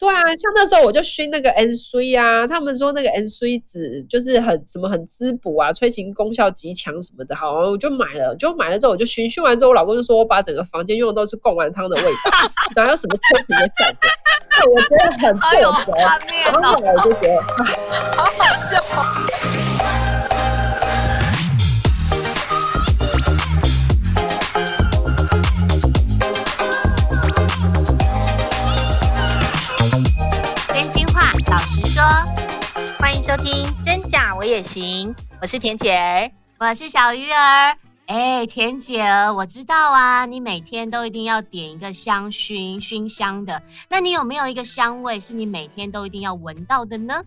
对啊，像那时候我就熏那个 N C 啊，他们说那个 N C 纸就是很什么很滋补啊，催情功效极强什么的，好，我就买了，就买了之后我就熏，熏完之后我老公就说我把整个房间用的都是贡丸汤的味道，哪有什么催情的效果？我觉得很错觉，然后我就觉得，好好笑。收听真假我也行，我是田姐儿，我是小鱼儿。哎，田姐儿，我知道啊，你每天都一定要点一个香薰熏香的。那你有没有一个香味是你每天都一定要闻到的呢？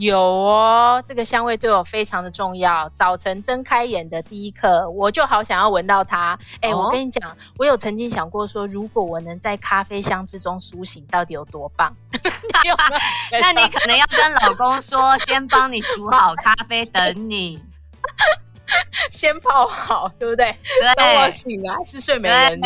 有哦，这个香味对我非常的重要。早晨睁开眼的第一刻，我就好想要闻到它。哎、哦，我跟你讲，我有曾经想过说，如果我能在咖啡香之中苏醒，到底有多棒？那你可能要跟老公说，先帮你煮好咖啡等你。先泡好，对不对？对，等我醒来是睡美人。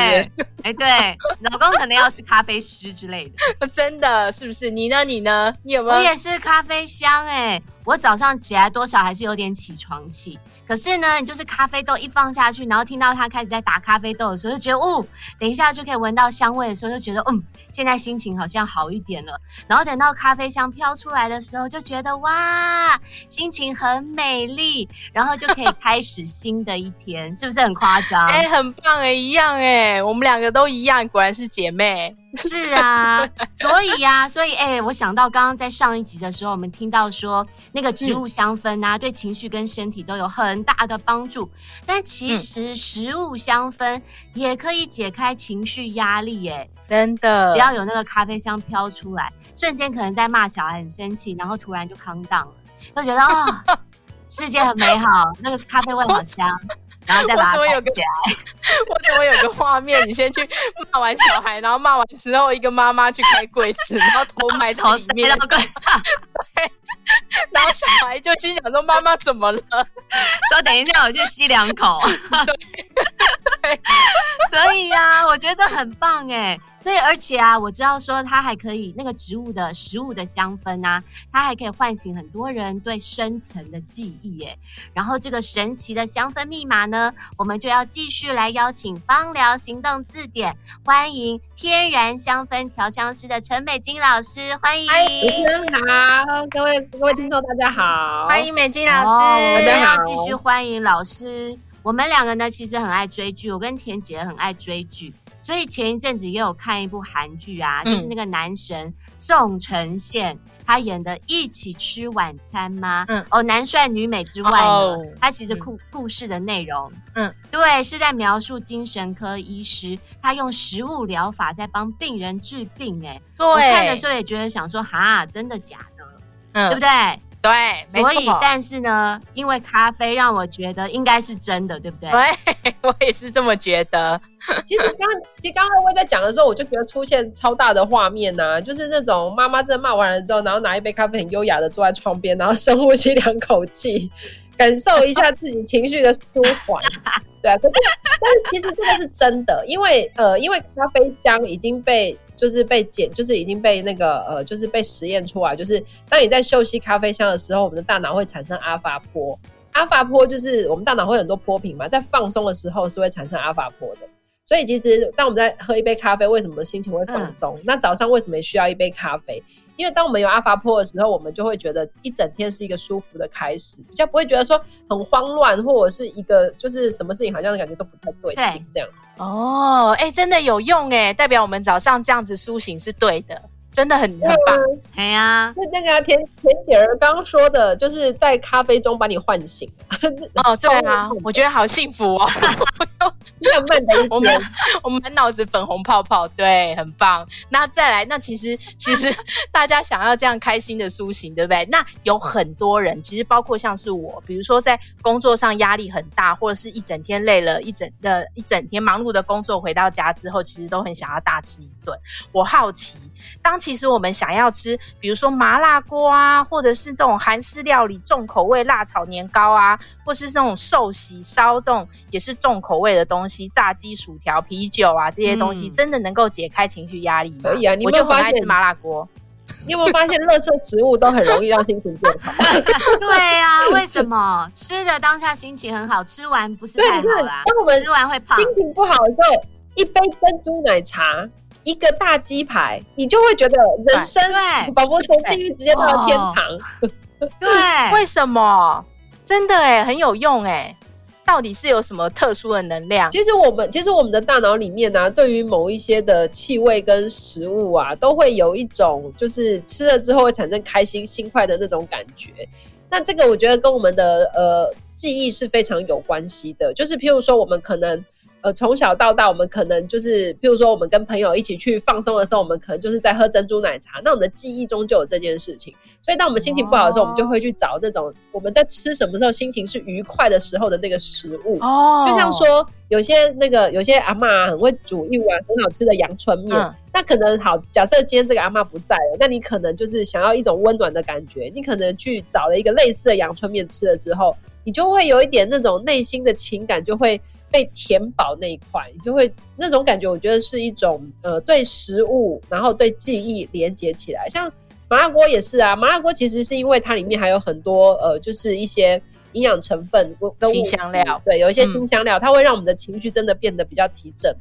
哎，对，老公可能要是咖啡师之类的，真的是不是？你呢？你呢？你有没有？我也是咖啡香哎。我早上起来多少还是有点起床气，可是呢，你就是咖啡豆一放下去，然后听到它开始在打咖啡豆的时候，就觉得哦，等一下就可以闻到香味的时候，就觉得嗯，现在心情好像好一点了。然后等到咖啡香飘出来的时候，就觉得哇，心情很美丽，然后就可以开始新的一天，是不是很夸张？哎、欸，很棒哎，一样哎，我们两个都一样，果然是姐妹。是啊，所以呀、啊，所以哎、欸，我想到刚刚在上一集的时候，我们听到说那个植物香氛啊，嗯、对情绪跟身体都有很大的帮助。但其实食物香氛也可以解开情绪压力、欸，哎，真的，只要有那个咖啡香飘出来，瞬间可能在骂小孩很生气，然后突然就 calm down 了，就觉得哦，世界很美好，那个咖啡味好香。然后再把它我怎么有个，我怎么有个画面？你先去骂完小孩，然后骂完之后，一个妈妈去开柜子，然后 头埋在里面，对，然后小孩就心想说：“妈妈怎么了？”说：“等一下，我去吸两口。”对，对，所以呀、啊，我觉得很棒哎。所以，而且啊，我知道说它还可以那个植物的食物的香氛啊，它还可以唤醒很多人对深层的记忆耶。然后，这个神奇的香氛密码呢，我们就要继续来邀请芳疗行动字典，欢迎天然香氛调香师的陈美金老师，欢迎。主持人好，各位各位听众大家好，欢迎美金老师，大家好，继续欢迎老师。我们两个呢，其实很爱追剧，我跟田姐很爱追剧。所以前一阵子也有看一部韩剧啊，嗯、就是那个男神宋承宪他演的《一起吃晚餐》吗？嗯，哦，男帅女美之外呢，哦、他其实故故事的内容，嗯，对，是在描述精神科医师他用食物疗法在帮病人治病。哎，对，我看的时候也觉得想说，哈，真的假的？嗯，对不对？对，所以但是呢，因为咖啡让我觉得应该是真的，对不对？对，我也是这么觉得。其实刚其实刚刚我在讲的时候，我就觉得出现超大的画面呐、啊，就是那种妈妈在骂完了之后，然后拿一杯咖啡很优雅的坐在窗边，然后深呼吸两口气，感受一下自己情绪的舒缓。对啊，可是但是其实这个是真的，因为呃，因为咖啡香已经被。就是被检，就是已经被那个呃，就是被实验出来，就是当你在嗅吸咖啡香的时候，我们的大脑会产生阿法波。阿法波就是我们大脑会很多波频嘛，在放松的时候是会产生阿法波的。所以其实当我们在喝一杯咖啡，为什么心情会放松？嗯、那早上为什么需要一杯咖啡？因为当我们有阿法波的时候，我们就会觉得一整天是一个舒服的开始，比较不会觉得说很慌乱，或者是一个就是什么事情好像感觉都不太对劲这样子。哦，哎、欸，真的有用哎，代表我们早上这样子苏醒是对的。真的很很棒，哎呀，是那个田田姐儿刚刚说的，就是在咖啡中把你唤醒。哦，对啊，我觉得好幸福哦。我们我们满脑子粉红泡泡，对，很棒。那再来，那其实其实 大家想要这样开心的苏醒，对不对？那有很多人，其实包括像是我，比如说在工作上压力很大，或者是一整天累了一整的一整天忙碌的工作，回到家之后，其实都很想要大吃一顿。我好奇，当其实我们想要吃，比如说麻辣锅啊，或者是这种韩式料理重口味辣炒年糕啊，或是这种寿喜烧这种也是重口味的东西，炸鸡、薯条、啤酒啊这些东西，真的能够解开情绪压力吗？可以啊，你我就很爱吃麻辣锅。你有没有发现，垃圾食物都很容易让心情变好？对啊，为什么？吃的当下心情很好，吃完不是太好啦？当我们吃完会胖，心情不好的时候，一杯珍珠奶茶，一个大鸡排，你就会觉得人生宝宝从地狱直接到了天堂。对，为什么？真的哎，很有用哎。到底是有什么特殊的能量？其实我们，其实我们的大脑里面呢、啊，对于某一些的气味跟食物啊，都会有一种就是吃了之后会产生开心、心快的那种感觉。那这个我觉得跟我们的呃记忆是非常有关系的。就是譬如说，我们可能。呃，从小到大，我们可能就是，譬如说，我们跟朋友一起去放松的时候，我们可能就是在喝珍珠奶茶。那我们的记忆中就有这件事情。所以，当我们心情不好的时候，我们就会去找那种我们在吃什么时候心情是愉快的时候的那个食物。哦，就像说，有些那个有些阿嬷很会煮一碗很好吃的阳春面。嗯、那可能好，假设今天这个阿嬷不在了，那你可能就是想要一种温暖的感觉，你可能去找了一个类似的阳春面吃了之后，你就会有一点那种内心的情感就会。被填饱那一块，你就会那种感觉，我觉得是一种呃对食物，然后对记忆连接起来。像麻辣锅也是啊，麻辣锅其实是因为它里面还有很多呃，就是一些营养成分香料，对，有一些新香料，嗯、它会让我们的情绪真的变得比较提振，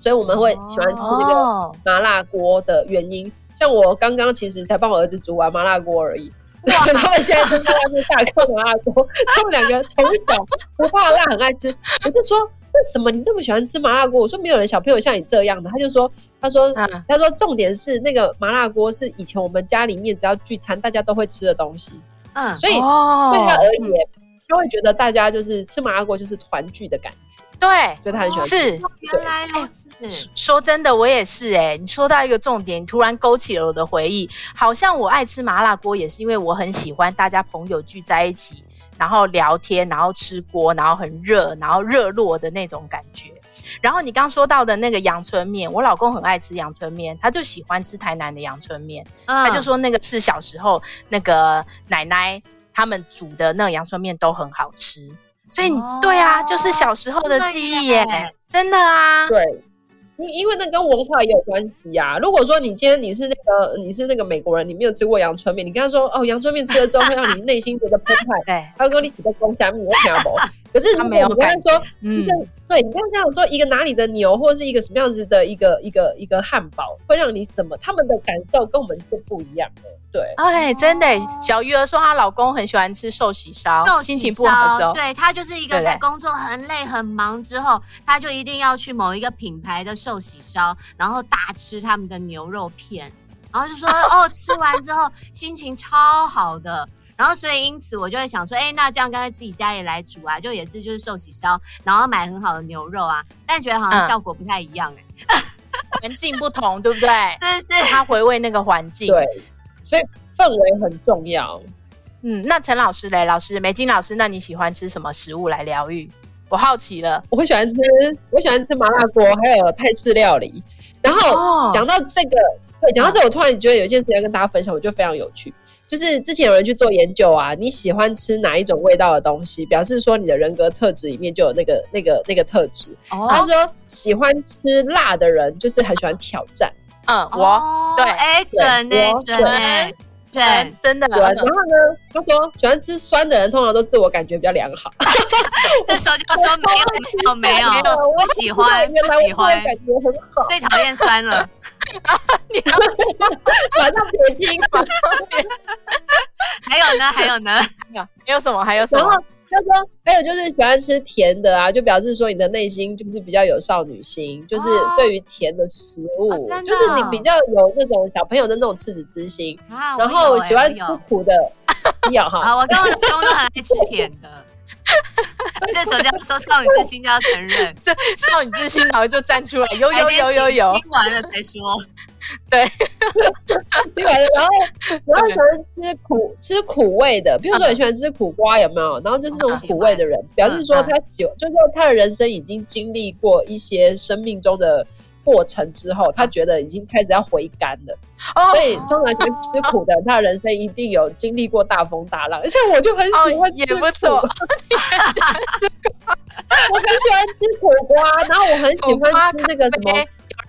所以我们会喜欢吃那个麻辣锅的原因。哦、像我刚刚其实才帮我儿子煮完麻辣锅而已。哇！他们现在正在外面大嗑麻辣锅，他们两个从小不怕辣，很爱吃。我就说，为什么你这么喜欢吃麻辣锅？我说没有人小朋友像你这样的。他就说，他说，嗯、他说重点是那个麻辣锅是以前我们家里面只要聚餐大家都会吃的东西。嗯，所以对他而言，就会觉得大家就是吃麻辣锅就是团聚的感觉。对，所以他很喜欢吃。是，原来如此。说真的，我也是哎、欸。你说到一个重点，突然勾起了我的回忆。好像我爱吃麻辣锅，也是因为我很喜欢大家朋友聚在一起，然后聊天，然后吃锅，然后很热，然后热络的那种感觉。然后你刚说到的那个阳春面，我老公很爱吃阳春面，他就喜欢吃台南的阳春面，嗯、他就说那个是小时候那个奶奶他们煮的那个阳春面都很好吃。所以你、哦、对啊，就是小时候的记忆耶，真的啊，对。因因为那跟文化也有关系呀、啊。如果说你今天你是那个你是那个美国人，你没有吃过阳春面，你跟他说哦，阳春面吃了之后会让你内心觉得澎湃，对，他会跟你起个公虾米，我听不懂。可是如果我跟他说，嗯，对，你刚刚讲说一个哪里的牛，或者是一个什么样子的一个一个一个汉堡，会让你什么？他们的感受跟我们是不一样的。对，哎，真的，小鱼儿说她老公很喜欢吃寿喜烧，心情不好的时候，对，他就是一个在工作很累很忙之后，他就一定要去某一个品牌的寿喜烧，然后大吃他们的牛肉片，然后就说 哦，吃完之后心情超好的。然后，所以因此我就会想说，哎，那这样干脆自己家里来煮啊，就也是就是寿喜烧，然后买很好的牛肉啊，但觉得好像效果不太一样哎、欸，环境不同，对不对？是是，他回味那个环境，对，所以氛围很重要。嗯，那陈老师嘞，老师梅金老师，那你喜欢吃什么食物来疗愈？我好奇了，我会喜欢吃，我喜欢吃麻辣锅，还有泰式料理。然后、哦、讲到这个，对，讲到这，我突然觉得有一件事情要跟大家分享，我觉得非常有趣。就是之前有人去做研究啊，你喜欢吃哪一种味道的东西，表示说你的人格特质里面就有那个那个那个特质。哦、他说喜欢吃辣的人就是很喜欢挑战。嗯，我对，哎，准呢，准呢，准，真的。然后呢，他说喜欢吃酸的人通常都自我感觉比较良好。这时候就说没有没有没有，我喜欢不喜欢，感觉很好，最讨厌酸了。你 马上撇清，马上撇。还有呢？还有呢？有？还有什么？还有什么？然后他说，还有就是喜欢吃甜的啊，就表示说你的内心就是比较有少女心，就是对于甜的食物，就是你比较有那种小朋友的那种赤子之心。然后喜欢吃苦的，有哈。啊，我跟我老公都很爱吃甜的。这时候就要说少女之心就要承认，这少女之心然后就站出来，有有有有有，听完了才说，对，听完了，然后然后喜欢吃苦吃苦味的，比如说你喜欢吃苦瓜有没有？然后就是那种苦味的人，表示说他喜，就是说他的人生已经经历过一些生命中的。过程之后，他觉得已经开始要回甘了，哦、所以通常喜欢吃苦的，他人生一定有经历过大风大浪。而且我就很喜欢吃，也不错。我很喜欢吃苦瓜，然后我很喜欢吃那个什么，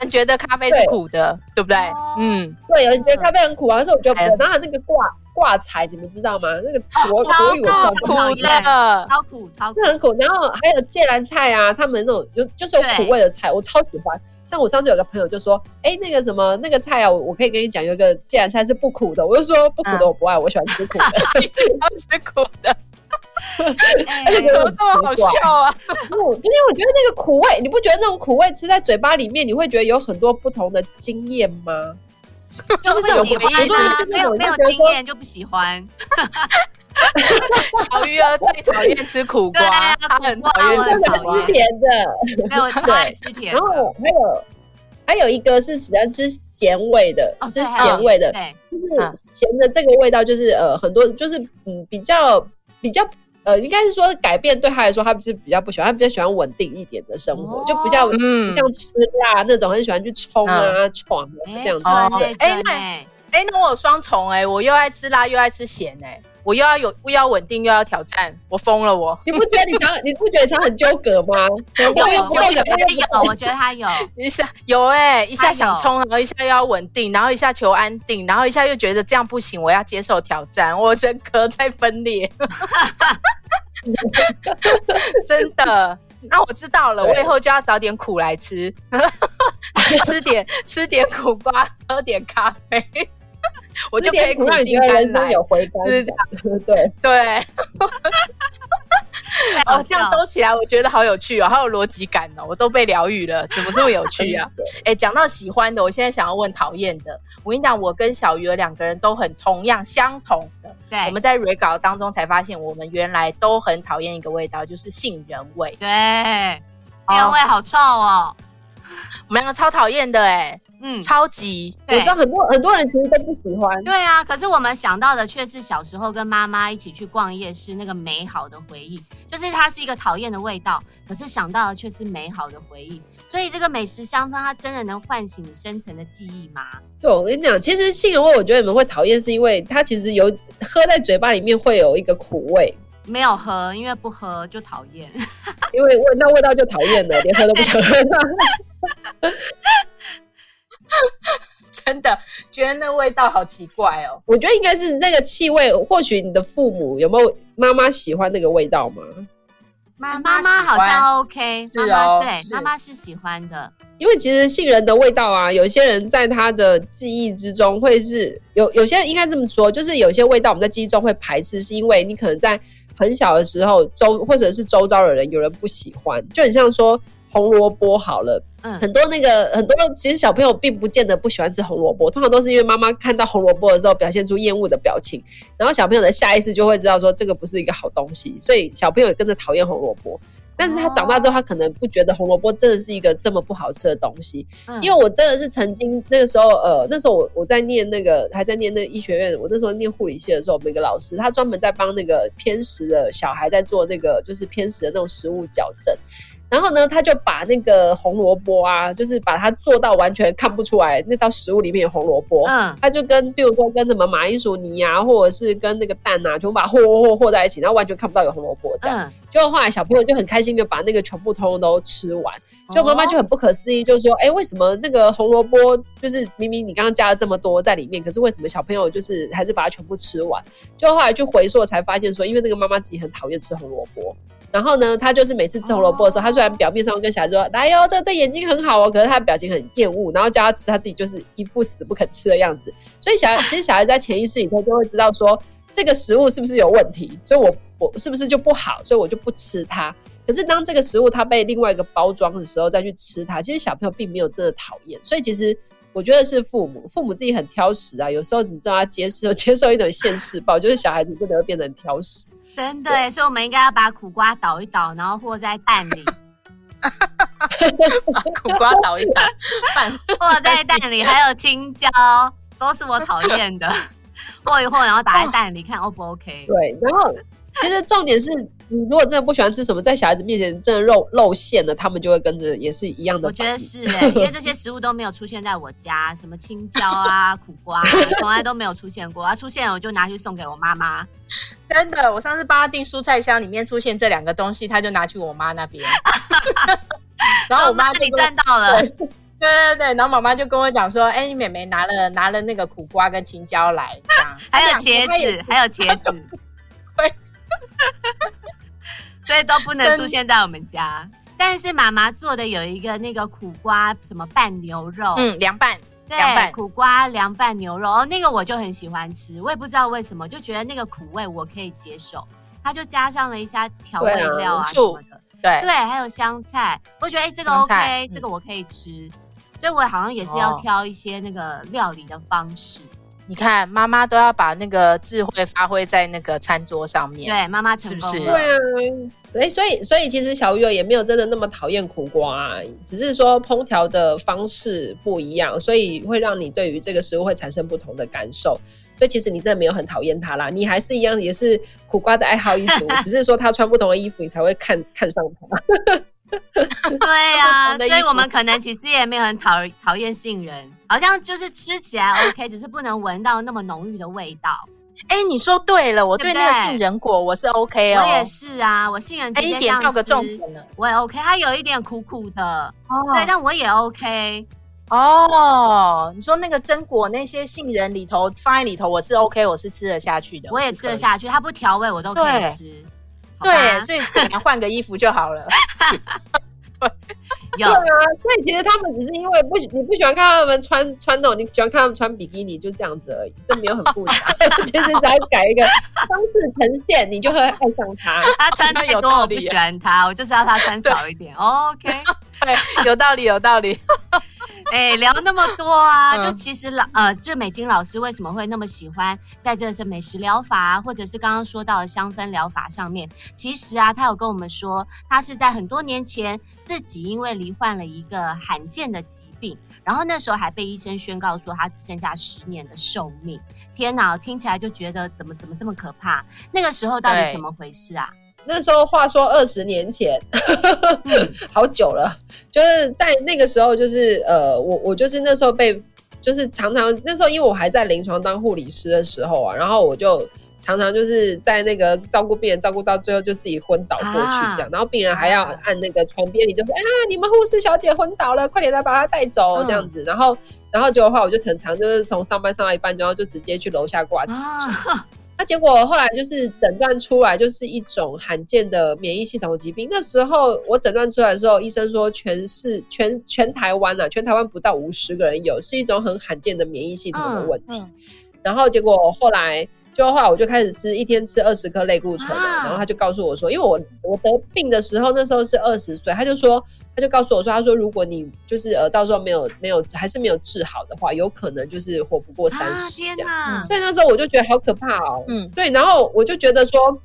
人觉得咖啡是苦的，对，对不对？哦、嗯，对，有人觉得咖啡很苦啊，可是我觉得然后那个挂挂彩，你们知道吗？那个国、哦、国语我苦的，超苦，超苦，是很苦。然后还有芥蓝菜啊，他们那种有就是有苦味的菜，我超喜欢。像我上次有个朋友就说，哎，那个什么那个菜啊，我我可以跟你讲，有一个芥蓝菜是不苦的。我就说不苦的我不爱，嗯、我喜欢吃苦的，你喜欢吃苦的。而 且怎么这么好笑啊？因为我觉得那个苦味，你不觉得那种苦味吃在嘴巴里面，你会觉得有很多不同的经验吗？就是那种回忆啊，没有没有经验就不喜欢。小鱼儿最讨厌吃苦瓜，他很讨厌吃甜的，没有超爱吃甜。然后还有还有一个是喜欢吃咸味的，吃咸味的，就是咸的这个味道，就是呃很多就是嗯比较比较呃应该是说改变对他来说，他不是比较不喜欢，他比较喜欢稳定一点的生活，就比较嗯。像吃辣那种，很喜欢去冲啊闯这样子。哎那哎那我有双重哎，我又爱吃辣又爱吃咸哎。我又要有，又要稳定，又要挑战，我疯了！我，你不觉得你常，你不觉得他很纠葛吗？有，我觉得有，我觉得他有一下有哎、欸，一下想冲，然后一下又要稳定，然后一下求安定，然后一下又觉得这样不行，我要接受挑战，我人格在分裂，真的。那我知道了，我以后就要找点苦来吃，吃点吃点苦瓜，喝点咖啡。我就可以苦尽甘来，有回甘，是这样，对对。哦，这样兜起来，我觉得好有趣哦，好有逻辑感哦，我都被疗愈了，怎么这么有趣啊？哎，讲到喜欢的，我现在想要问讨厌的。我跟你讲，我跟小鱼儿两个人都很同样相同的。对，我们在 re 稿当中才发现，我们原来都很讨厌一个味道，就是杏仁味。对，杏仁味好臭哦，我们两个超讨厌的哎。嗯，超级，我知道很多很多人其实都不喜欢。对啊，可是我们想到的却是小时候跟妈妈一起去逛夜市那个美好的回忆，就是它是一个讨厌的味道，可是想到的却是美好的回忆。所以这个美食香氛，它真的能唤醒你深层的记忆吗？对，我跟你讲，其实杏仁味，我觉得你们会讨厌，是因为它其实有喝在嘴巴里面会有一个苦味。没有喝，因为不喝就讨厌，因为闻到味道就讨厌了，连喝都不想喝。真的觉得那味道好奇怪哦。我觉得应该是那个气味，或许你的父母有没有妈妈喜欢那个味道吗？妈妈妈好像 OK，是哦，对，妈妈是喜欢的。因为其实杏仁的味道啊，有些人在他的记忆之中会是有，有些人应该这么说，就是有些味道我们在记忆中会排斥，是因为你可能在很小的时候周或者是周遭的人有人不喜欢，就很像说。红萝卜好了，嗯，很多那个很多其实小朋友并不见得不喜欢吃红萝卜，通常都是因为妈妈看到红萝卜的时候表现出厌恶的表情，然后小朋友的下意识就会知道说这个不是一个好东西，所以小朋友也跟着讨厌红萝卜。但是他长大之后，他可能不觉得红萝卜真的是一个这么不好吃的东西，因为我真的是曾经那个时候，呃，那时候我我在念那个还在念那个医学院，我那时候念护理系的时候，每个老师他专门在帮那个偏食的小孩在做那个就是偏食的那种食物矫正。然后呢，他就把那个红萝卜啊，就是把它做到完全看不出来那道食物里面有红萝卜。嗯，他就跟，比如说跟什么马铃薯泥啊，或者是跟那个蛋啊，全部把它和和和和在一起，然后完全看不到有红萝卜这样。就、嗯、后来小朋友就很开心的把那个全部通通都吃完。就妈妈就很不可思议，就是说，哎，为什么那个红萝卜就是明明你刚刚加了这么多在里面，可是为什么小朋友就是还是把它全部吃完？就后来就回溯才发现说，因为那个妈妈自己很讨厌吃红萝卜。然后呢，他就是每次吃红萝卜的时候，他虽然表面上跟小孩说：“来哟，这对眼睛很好哦。”可是他表情很厌恶，然后叫他吃，他自己就是一副死不肯吃的样子。所以小孩其实小孩在潜意识里头就会知道说，这个食物是不是有问题，所以我我是不是就不好，所以我就不吃它。可是当这个食物它被另外一个包装的时候再去吃它，其实小朋友并没有真的讨厌。所以其实我觉得是父母，父母自己很挑食啊。有时候你知道他接受 接受一种现世报，就是小孩子真的会变得很挑食。真的，对所以我们应该要把苦瓜捣一捣，然后和在蛋里。把苦瓜捣一捣，和在蛋里，还有青椒，都是我讨厌的。和一和，然后打在蛋里，看 O 不 OK？对，然后。其实重点是，你如果真的不喜欢吃什么，在小孩子面前真的露露馅了，他们就会跟着也是一样的。我觉得是哎、欸，因为这些 食物都没有出现在我家，什么青椒啊、苦瓜、啊，从来都没有出现过。啊，出现了我就拿去送给我妈妈。真的，我上次帮他订蔬菜箱里面出现这两个东西，他就拿去我妈那边。然后我妈就赚到了。对对对，然后妈妈就跟我讲说：“哎，你妹妹拿了拿了那个苦瓜跟青椒来，这样还有茄子，还有茄子，对，所以都不能出现在我们家。但是妈妈做的有一个那个苦瓜什么拌牛肉，嗯，凉拌，对，凉拌。苦瓜凉拌牛肉，哦，那个我就很喜欢吃，我也不知道为什么，就觉得那个苦味我可以接受。它就加上了一下调味料啊什么的，对对，还有香菜，我觉得哎，这个 OK，这个我可以吃。所以我好像也是要挑一些那个料理的方式。哦、你看，妈妈都要把那个智慧发挥在那个餐桌上面。对，妈妈是不是？对啊，哎，所以所以其实小鱼儿也没有真的那么讨厌苦瓜，啊，只是说烹调的方式不一样，所以会让你对于这个食物会产生不同的感受。所以其实你真的没有很讨厌它啦，你还是一样也是苦瓜的爱好一族，只是说他穿不同的衣服，你才会看看上他。对呀、啊，所以我们可能其实也没有很讨讨厌杏仁，好像就是吃起来 OK，只是不能闻到那么浓郁的味道。哎，你说对了，我对那个杏仁果我是 OK 哦，我也是啊，我杏仁直接这样吃，个重点了。我也 OK，它有一点苦苦的，哦、对，但我也 OK。哦，你说那个榛果那些杏仁里头放在里头，我是 OK，我是吃得下去的，我也吃得下去，它不调味我都可以吃。对，所以可能换个衣服就好了。对，有啊，所以其实他们只是因为不，你不喜欢看他们穿穿那种，你喜欢看他们穿比基尼，就这样子而已，这没有很复杂。其实只要改一个方式呈现，你就会爱上他。他穿太多我不喜欢他，我就是要他穿少一点。OK，对，有道理，有道理。哎、欸，聊那么多啊，就其实老呃，这美金老师为什么会那么喜欢在这是美食疗法啊，或者是刚刚说到的香氛疗法上面？其实啊，他有跟我们说，他是在很多年前自己因为罹患了一个罕见的疾病，然后那时候还被医生宣告说他只剩下十年的寿命。天哪，听起来就觉得怎么怎么这么可怕？那个时候到底怎么回事啊？那时候话说二十年前，好久了，就是在那个时候，就是呃，我我就是那时候被，就是常常那时候，因为我还在临床当护理师的时候啊，然后我就常常就是在那个照顾病人，照顾到最后就自己昏倒过去这样，啊、然后病人还要按那个床边，你就说，哎呀，你们护士小姐昏倒了，快点来把她带走这样子，然后然后结果的话，我就常常就是从上班上到一半，然后就直接去楼下挂急诊。那结果后来就是诊断出来，就是一种罕见的免疫系统疾病。那时候我诊断出来的时候，医生说全市全全台湾啊，全台湾不到五十个人有，是一种很罕见的免疫系统的问题。嗯嗯、然后结果后来就后来我就开始吃，一天吃二十颗类固醇了。然后他就告诉我说，因为我我得病的时候那时候是二十岁，他就说。他就告诉我说：“他说如果你就是呃到时候没有没有还是没有治好的话，有可能就是活不过三十这样。啊、所以那时候我就觉得好可怕哦。嗯，对。然后我就觉得说，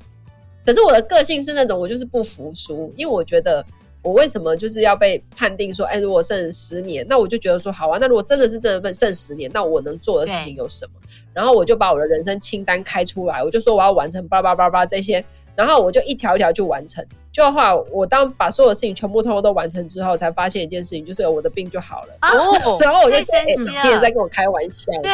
可是我的个性是那种我就是不服输，因为我觉得我为什么就是要被判定说，哎，如果剩十年，那我就觉得说，好啊，那如果真的是真的剩十年，那我能做的事情有什么？对然后我就把我的人生清单开出来，我就说我要完成叭叭叭叭这些。”然后我就一条一条去完成，就后来我当把所有事情全部通通都完成之后，才发现一件事情，就是我的病就好了。哦，然后我就觉得你也在跟我开玩笑。对，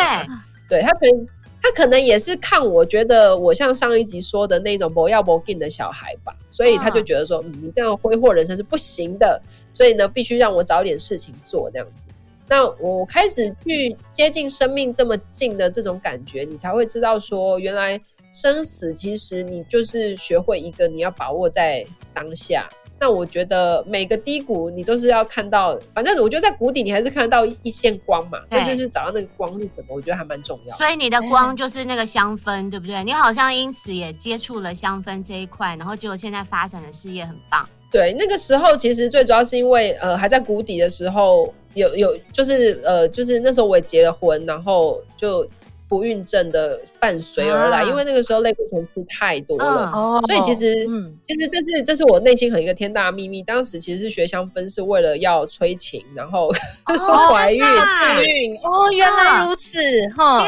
对他可能他可能也是看我觉得我像上一集说的那种不要不进的小孩吧，所以他就觉得说，嗯，你这样挥霍人生是不行的，所以呢，必须让我找点事情做这样子。那我开始去接近生命这么近的这种感觉，你才会知道说，原来。生死其实你就是学会一个，你要把握在当下。那我觉得每个低谷你都是要看到，反正我觉得在谷底你还是看得到一线光嘛。对，就是找到那个光是什么，我觉得还蛮重要。所以你的光就是那个香氛，对不对？你好像因此也接触了香氛这一块，然后结果现在发展的事业很棒。对，那个时候其实最主要是因为呃还在谷底的时候，有有就是呃就是那时候我也结了婚，然后就。不孕症的伴随而来，啊、因为那个时候类固醇吃太多了，嗯、所以其实，嗯、其实这是这是我内心很一个天大的秘密。当时其实是学香氛是为了要催情，然后 怀孕备孕。哦，原来如此，哈。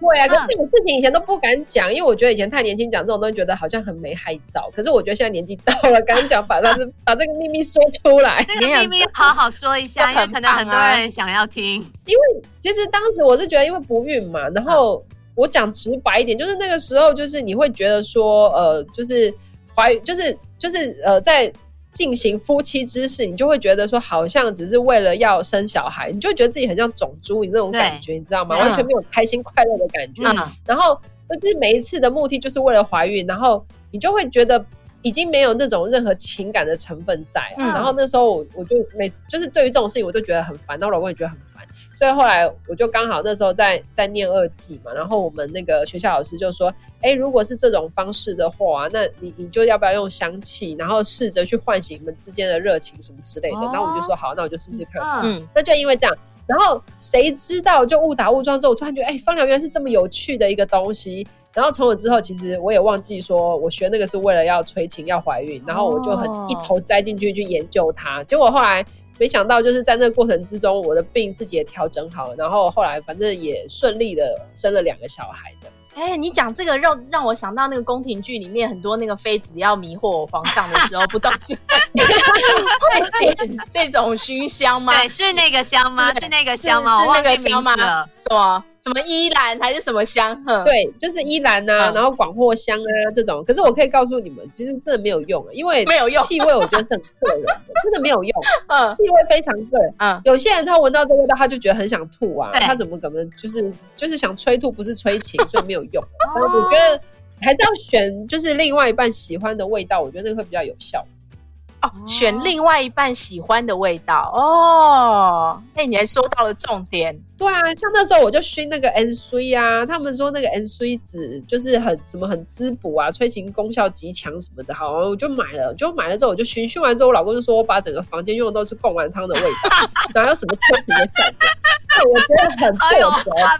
对啊，可是这种事情以前都不敢讲，因为我觉得以前太年轻，讲这种东西觉得好像很没害臊。可是我觉得现在年纪到了，敢讲，把它是 把这个秘密说出来。这个秘密好好说一下，因为可能很多人想要听。因为其实当时我是觉得，因为不孕嘛，然后我讲直白一点，就是那个时候，就是你会觉得说，呃，就是怀，就是就是呃，在。进行夫妻之事，你就会觉得说好像只是为了要生小孩，你就觉得自己很像种猪，你那种感觉，你知道吗？完全没有开心快乐的感觉。嗯、然后，就是每一次的目的就是为了怀孕，然后你就会觉得已经没有那种任何情感的成分在。嗯、然后那时候我我就每次就是对于这种事情，我都觉得很烦，然后我老公也觉得很烦。所以后来我就刚好那时候在在念二技嘛，然后我们那个学校老师就说，哎，如果是这种方式的话，那你你就要不要用香气，然后试着去唤醒你们之间的热情什么之类的。哦、然后我们就说好，那我就试试看。嗯，那就因为这样，然后谁知道就误打误撞之后，我突然觉得，哎，芳疗原来是这么有趣的一个东西。然后从我之后，其实我也忘记说我学那个是为了要催情要怀孕，然后我就很一头栽进去去研究它。结果后来。没想到就是在那个过程之中，我的病自己也调整好了，然后后来反正也顺利的生了两个小孩的。哎、欸，你讲这个让让我想到那个宫廷剧里面很多那个妃子要迷惑皇上的时候，不都是 会点这种熏香吗？对，是那个香吗？是，那个香吗？是那个香吗？什么？什么依兰还是什么香？对，就是依兰啊，嗯、然后广藿香啊这种。可是我可以告诉你们，其实真的没有用，因为没有用，气味我觉得是很个人的，真的没有用。嗯，气味非常个人。嗯，有些人他闻到这味道，他就觉得很想吐啊，他怎么可能就是就是想催吐，不是催情，所以没有用。我觉得还是要选就是另外一半喜欢的味道，我觉得那个会比较有效。哦，选另外一半喜欢的味道哦。哎，你还说到了重点。对啊，像那时候我就熏那个 N C 啊，他们说那个 N C 纸就是很什么很滋补啊，催情功效极强什么的，好，我就买了，就买了之后我就熏，熏完之后我老公就说我把整个房间用的都是贡丸汤的味道，哪有什么催情的效果？我觉得很特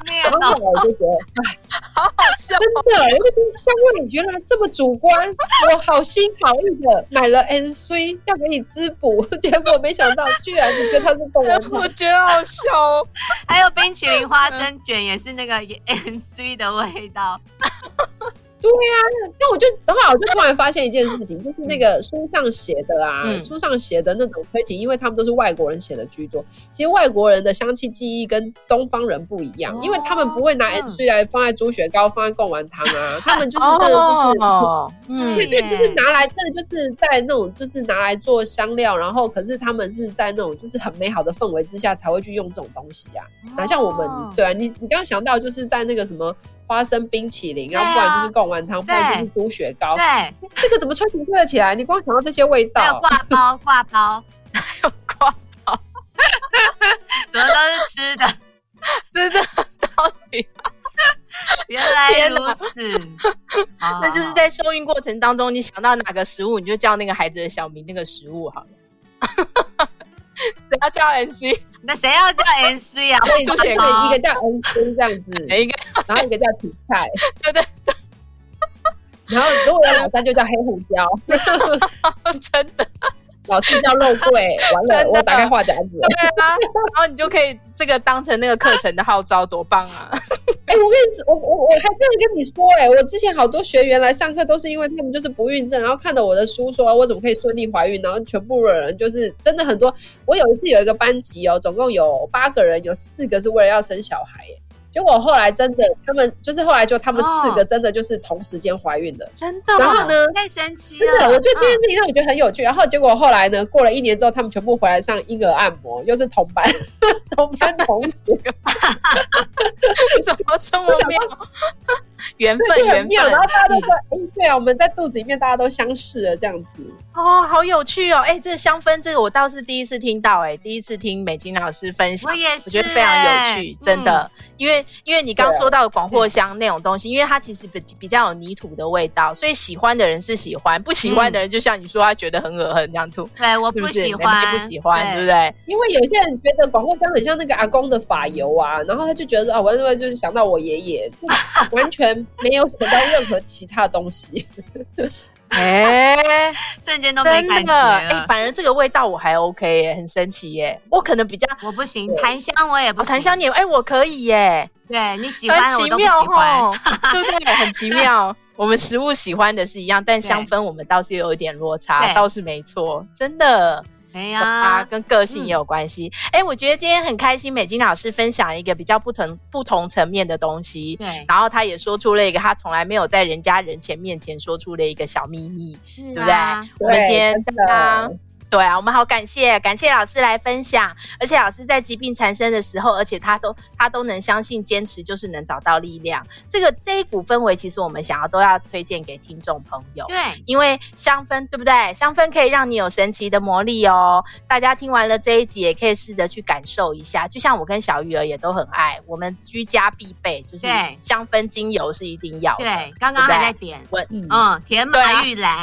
别，然后我就觉得，哎，好好笑，真的，因为这个香味原来这么主观，我好心好意的买了 N C 要给你滋补，结果没想到居然你跟他是贡丸汤，我觉得好笑哦，还有。冰淇淋花生卷也是那个 N C 的味道。对呀、啊，那我就然后我就突然发现一件事情，就是那个书上写的啊，嗯、书上写的那种推情，因为他们都是外国人写的居多。其实外国人的香气记忆跟东方人不一样，哦、因为他们不会拿 C 来放在猪血糕、放在贡丸汤啊，他们就是真的就是，哦、嗯，对对，就是拿来真的就是在那种就是拿来做香料，然后可是他们是在那种就是很美好的氛围之下才会去用这种东西呀、啊。哪像我们，对啊，你你刚刚想到就是在那个什么。花生冰淇淋，然后不然就是贡丸汤，不然就是猪血糕。对，这个怎么吹瓶吹得起来？你光想到这些味道，还有挂包，挂包，还 有挂包，怎么都是吃的，真的到底？原来如此，那就是在受孕过程当中，你想到哪个食物，你就叫那个孩子的小名，那个食物好了。谁要叫 N C？那谁要叫 N C 啊？我出现一个叫 N C 这样子，一个，然后一个叫芹菜，对对对。然后如果有老三就叫黑胡椒，真的。老师叫肉桂，完了我打开话匣子。对啊，然后你就可以这个当成那个课程的号召，多棒啊！哎、欸，我跟你，我我我还真的跟你说、欸，哎，我之前好多学员来上课都是因为他们就是不孕症，然后看到我的书说，我怎么可以顺利怀孕，然后全部的人就是真的很多。我有一次有一个班级哦，总共有八个人，有四个是为了要生小孩、欸，结果后来真的，他们就是后来就他们四个真的就是同时间怀孕的，真的。然后呢，太神奇了！真的，我觉得这件事情让我觉得很有趣。然后结果后来呢，过了一年之后，他们全部回来上婴儿按摩，又是同班 同班同学，怎么这么妙？缘分，缘分。然后大家都说：“哎，对啊，我们在肚子里面大家都相识了，这样子。”哦，好有趣哦！哎，这个香氛，这个我倒是第一次听到，哎，第一次听美金老师分享，我也是，我觉得非常有趣，真的，因为。因为你刚刚说到广藿香那种东西，因为它其实比比较有泥土的味道，所以喜欢的人是喜欢，不喜欢的人就像你说，他觉得很恶很这样吐。对，我不喜欢，不喜欢，对不对？因为有些人觉得广藿香很像那个阿公的发油啊，然后他就觉得啊，我就是想到我爷爷，完全没有想到任何其他东西。哎，欸、瞬间都没感觉哎、欸，反而这个味道我还 OK 耶，很神奇耶。我可能比较我不行，檀香我也不行，檀香你哎，我可以耶。对你喜欢，很奇妙哦，对不对？很奇妙。我们食物喜欢的是一样，但香氛我们倒是有一点落差，倒是没错，真的。对呀，跟个性也有关系。哎、嗯欸，我觉得今天很开心，美金老师分享一个比较不同不同层面的东西。对，然后他也说出了一个他从来没有在人家人前面前说出的一个小秘密，是、啊，对不对？对我们今天刚刚。对啊，我们好感谢感谢老师来分享，而且老师在疾病缠身的时候，而且他都他都能相信坚持就是能找到力量。这个这一股氛围，其实我们想要都要推荐给听众朋友。对，因为香氛对不对？香氛可以让你有神奇的魔力哦。大家听完了这一集，也可以试着去感受一下。就像我跟小鱼儿也都很爱，我们居家必备就是香氛精油是一定要的。对，刚刚还在点，我嗯，嗯，甜马玉兰。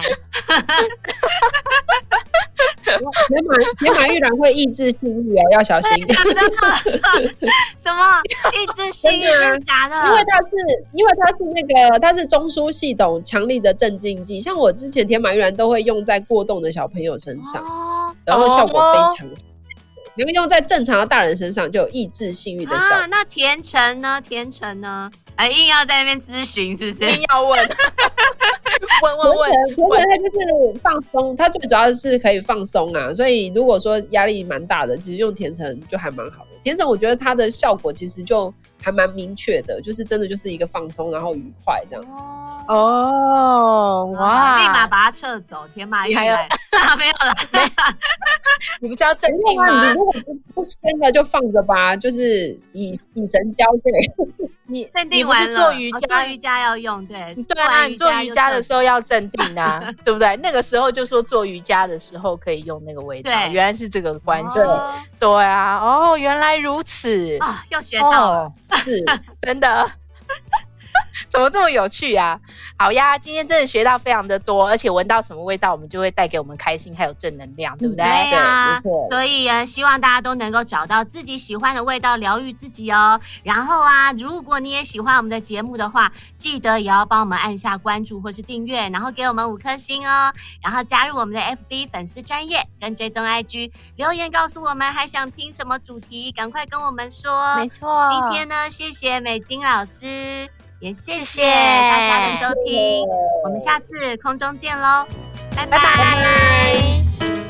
铁马铁马 玉兰会抑制性欲啊，要小心。什么抑制性欲？假的？因为它是，因为它是那个，它是中枢系统强力的镇静剂。像我之前铁马玉兰都会用在过动的小朋友身上，哦、然后效果非常好。你们用在正常的大人身上就有抑制性欲的效果。啊、那甜橙呢？甜橙呢？哎，硬要在那边咨询，是不是？硬要问，问 问问。甜橙它就是放松，他最主要是可以放松啊。所以如果说压力蛮大的，其实用甜橙就还蛮好的。甜橙我觉得它的效果其实就还蛮明确的，就是真的就是一个放松，然后愉快这样子。哦，哇！立马把它撤走，天马还有。没有了，没有。你不是要镇定吗？你如果不不生的就放着吧，就是以以神交对。你镇定完了，做瑜伽，做瑜伽要用，对对啊，你做瑜伽的时候要镇定啊，对不对？那个时候就说做瑜伽的时候可以用那个味道，原来是这个关系，对啊，哦，原来如此啊，又学到了，是真的。怎么这么有趣啊？好呀，今天真的学到非常的多，而且闻到什么味道，我们就会带给我们开心还有正能量，对不对？对呀，所以啊，希望大家都能够找到自己喜欢的味道，疗愈自己哦。然后啊，如果你也喜欢我们的节目的话，记得也要帮我们按下关注或是订阅，然后给我们五颗星哦。然后加入我们的 FB 粉丝专业跟追踪 IG，留言告诉我们还想听什么主题，赶快跟我们说。没错，今天呢，谢谢美金老师。也谢谢大家的收听，我们下次空中见喽，拜拜。拜拜。